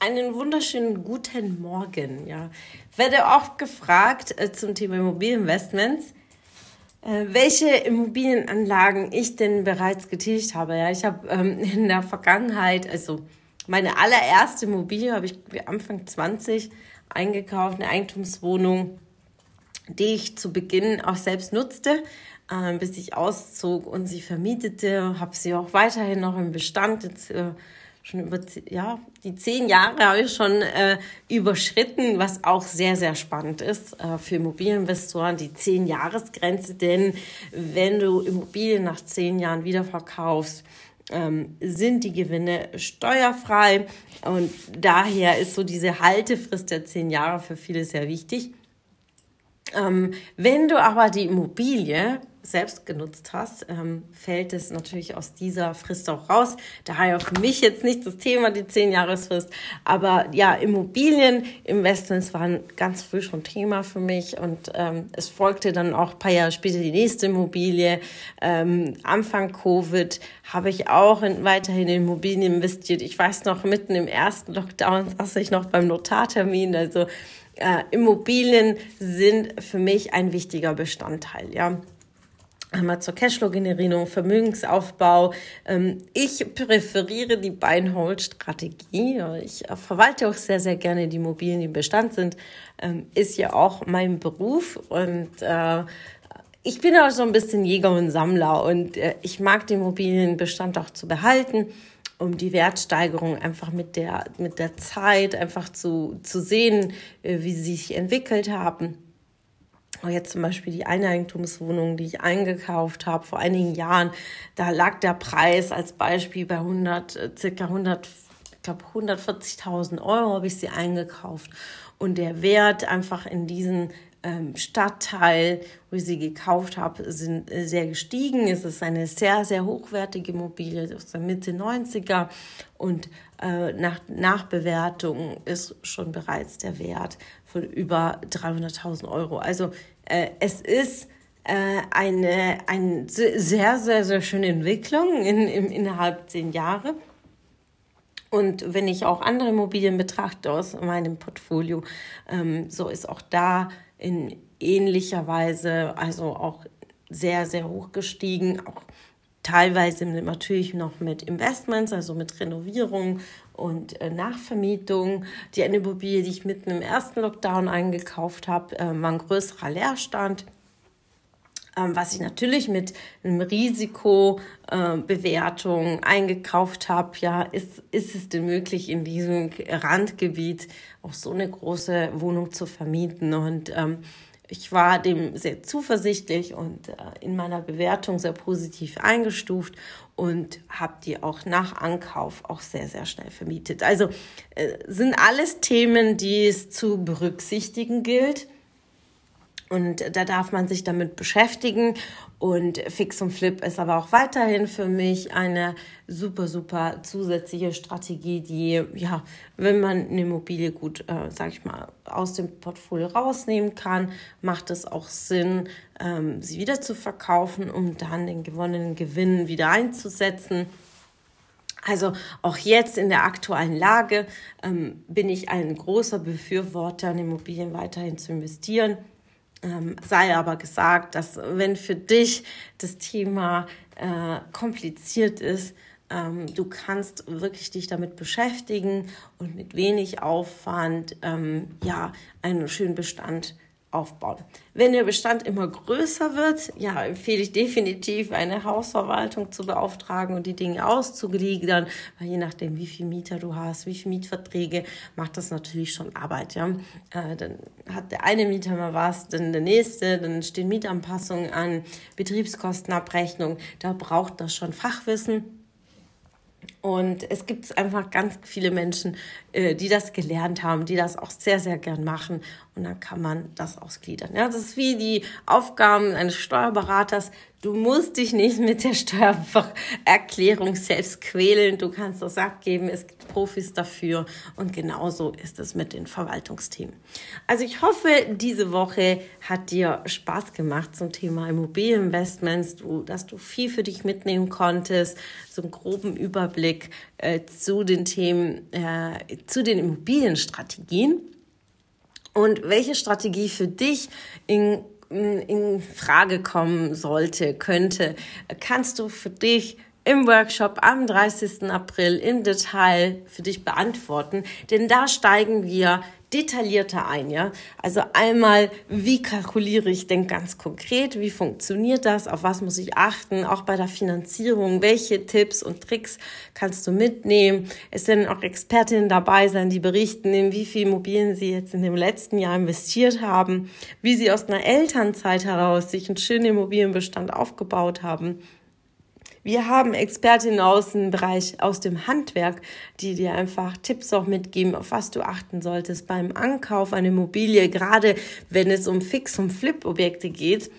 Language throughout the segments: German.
Einen wunderschönen guten Morgen. Ja, werde oft gefragt äh, zum Thema Immobilieninvestments, äh, welche Immobilienanlagen ich denn bereits getätigt habe. Ja, ich habe ähm, in der Vergangenheit, also meine allererste Immobilie habe ich Anfang 20 eingekauft, eine Eigentumswohnung, die ich zu Beginn auch selbst nutzte, äh, bis ich auszog und sie vermietete, habe sie auch weiterhin noch im Bestand. Jetzt, äh, schon über ja, die zehn Jahre habe ich schon äh, überschritten, was auch sehr, sehr spannend ist äh, für Immobilieninvestoren, die zehn Jahresgrenze. Denn wenn du Immobilien nach zehn Jahren wiederverkaufst, ähm, sind die Gewinne steuerfrei. Und daher ist so diese Haltefrist der zehn Jahre für viele sehr wichtig. Ähm, wenn du aber die Immobilie selbst genutzt hast, ähm, fällt es natürlich aus dieser Frist auch raus. Daher für mich jetzt nicht das Thema, die 10-Jahresfrist. Aber ja, Immobilieninvestments waren ganz früh schon Thema für mich und ähm, es folgte dann auch ein paar Jahre später die nächste Immobilie. Ähm, Anfang Covid habe ich auch in, weiterhin in Immobilien investiert. Ich weiß noch, mitten im ersten Lockdown saß ich noch beim Notartermin. Also äh, Immobilien sind für mich ein wichtiger Bestandteil, ja. Einmal zur Cashflow-Generierung, Vermögensaufbau. Ähm, ich präferiere die Buy-and-Hold-Strategie. Ich verwalte auch sehr, sehr gerne die Immobilien, die im Bestand sind. Ähm, ist ja auch mein Beruf und äh, ich bin auch so ein bisschen Jäger und Sammler und äh, ich mag den Immobilienbestand auch zu behalten um die Wertsteigerung einfach mit der, mit der Zeit einfach zu, zu sehen, äh, wie sie sich entwickelt haben. Und jetzt zum Beispiel die Eineigentumswohnung, die ich eingekauft habe vor einigen Jahren, da lag der Preis als Beispiel bei 100, äh, circa 100, ich glaube 140.000 Euro habe ich sie eingekauft. Und der Wert einfach in diesen Stadtteil, wo ich sie gekauft habe, sind äh, sehr gestiegen. Es ist eine sehr, sehr hochwertige Immobilie aus der Mitte 90er und äh, nach Nachbewertung ist schon bereits der Wert von über 300.000 Euro. Also äh, es ist äh, eine, eine sehr, sehr, sehr schöne Entwicklung in, in, innerhalb zehn Jahre. Und wenn ich auch andere Immobilien betrachte aus meinem Portfolio, ähm, so ist auch da in ähnlicher Weise, also auch sehr, sehr hoch gestiegen, auch teilweise natürlich noch mit Investments, also mit Renovierung und äh, Nachvermietung. Die eine Immobilie, die ich mitten im ersten Lockdown eingekauft habe, äh, war ein größerer Leerstand was ich natürlich mit einem Risikobewertung äh, eingekauft habe, ja, ist, ist es denn möglich, in diesem Randgebiet auch so eine große Wohnung zu vermieten? Und ähm, ich war dem sehr zuversichtlich und äh, in meiner Bewertung sehr positiv eingestuft und habe die auch nach Ankauf auch sehr, sehr schnell vermietet. Also äh, sind alles Themen, die es zu berücksichtigen gilt und da darf man sich damit beschäftigen. Und Fix und Flip ist aber auch weiterhin für mich eine super, super zusätzliche Strategie, die, ja, wenn man eine Immobilie gut, äh, sag ich mal, aus dem Portfolio rausnehmen kann, macht es auch Sinn, ähm, sie wieder zu verkaufen, um dann den gewonnenen Gewinn wieder einzusetzen. Also auch jetzt in der aktuellen Lage ähm, bin ich ein großer Befürworter, in Immobilien weiterhin zu investieren ähm, sei aber gesagt, dass wenn für dich das Thema äh, kompliziert ist, ähm, du kannst wirklich dich damit beschäftigen und mit wenig Aufwand ähm, ja einen schönen Bestand aufbauen. Wenn der Bestand immer größer wird, ja, empfehle ich definitiv eine Hausverwaltung zu beauftragen und die Dinge auszugliedern, weil je nachdem, wie viel Mieter du hast, wie viele Mietverträge, macht das natürlich schon Arbeit, ja. Äh, dann hat der eine Mieter mal was, dann der nächste, dann stehen Mietanpassungen an, Betriebskostenabrechnung, da braucht das schon Fachwissen. Und es gibt einfach ganz viele Menschen, äh, die das gelernt haben, die das auch sehr, sehr gern machen. Und dann kann man das ausgliedern. Ja, das ist wie die Aufgaben eines Steuerberaters. Du musst dich nicht mit der Steuererklärung selbst quälen. Du kannst das abgeben. Es gibt Profis dafür. Und genauso ist es mit den Verwaltungsthemen. Also ich hoffe, diese Woche hat dir Spaß gemacht zum Thema Immobilieninvestments, du, dass du viel für dich mitnehmen konntest, so einen groben Überblick äh, zu den Themen, äh, zu den Immobilienstrategien. Und welche Strategie für dich in in Frage kommen sollte, könnte, kannst du für dich im Workshop am 30. April im Detail für dich beantworten, denn da steigen wir detaillierter ein, ja. Also einmal, wie kalkuliere ich denn ganz konkret? Wie funktioniert das? Auf was muss ich achten? Auch bei der Finanzierung. Welche Tipps und Tricks kannst du mitnehmen? Es werden auch Expertinnen dabei sein, die berichten, in wie viel Immobilien sie jetzt in dem letzten Jahr investiert haben, wie sie aus einer Elternzeit heraus sich einen schönen Immobilienbestand aufgebaut haben wir haben Expertinnen aus dem Bereich, aus dem Handwerk, die dir einfach Tipps auch mitgeben, auf was du achten solltest beim Ankauf einer Immobilie, gerade wenn es um Fix- und Flip-Objekte geht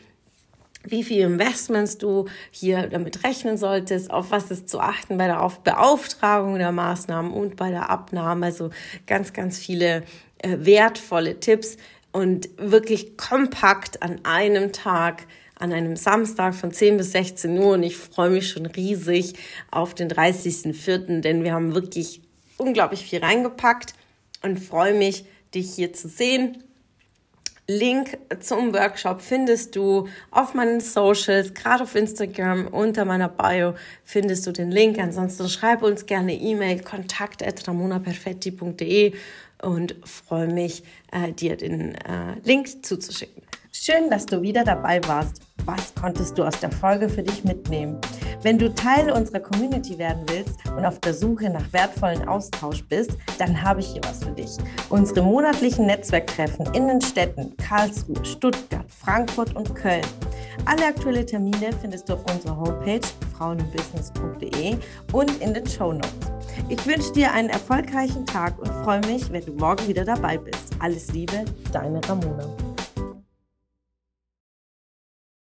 wie viel Investments du hier damit rechnen solltest, auf was ist zu achten bei der Beauftragung der Maßnahmen und bei der Abnahme. Also ganz, ganz viele äh, wertvolle Tipps und wirklich kompakt an einem Tag an einem Samstag von 10 bis 16 Uhr und ich freue mich schon riesig auf den 30.04., denn wir haben wirklich unglaublich viel reingepackt und freue mich, dich hier zu sehen. Link zum Workshop findest du auf meinen Socials, gerade auf Instagram unter meiner Bio findest du den Link. Ansonsten schreib uns gerne E-Mail kontakt@ramonaperfetti.de und freue mich, äh, dir den äh, Link zuzuschicken. Schön, dass du wieder dabei warst. Was konntest du aus der Folge für dich mitnehmen? Wenn du Teil unserer Community werden willst und auf der Suche nach wertvollen Austausch bist, dann habe ich hier was für dich. Unsere monatlichen Netzwerktreffen in den Städten Karlsruhe, Stuttgart, Frankfurt und Köln. Alle aktuellen Termine findest du auf unserer Homepage frauenbusiness.de und in den Show Notes. Ich wünsche dir einen erfolgreichen Tag und freue mich, wenn du morgen wieder dabei bist. Alles Liebe, deine Ramona.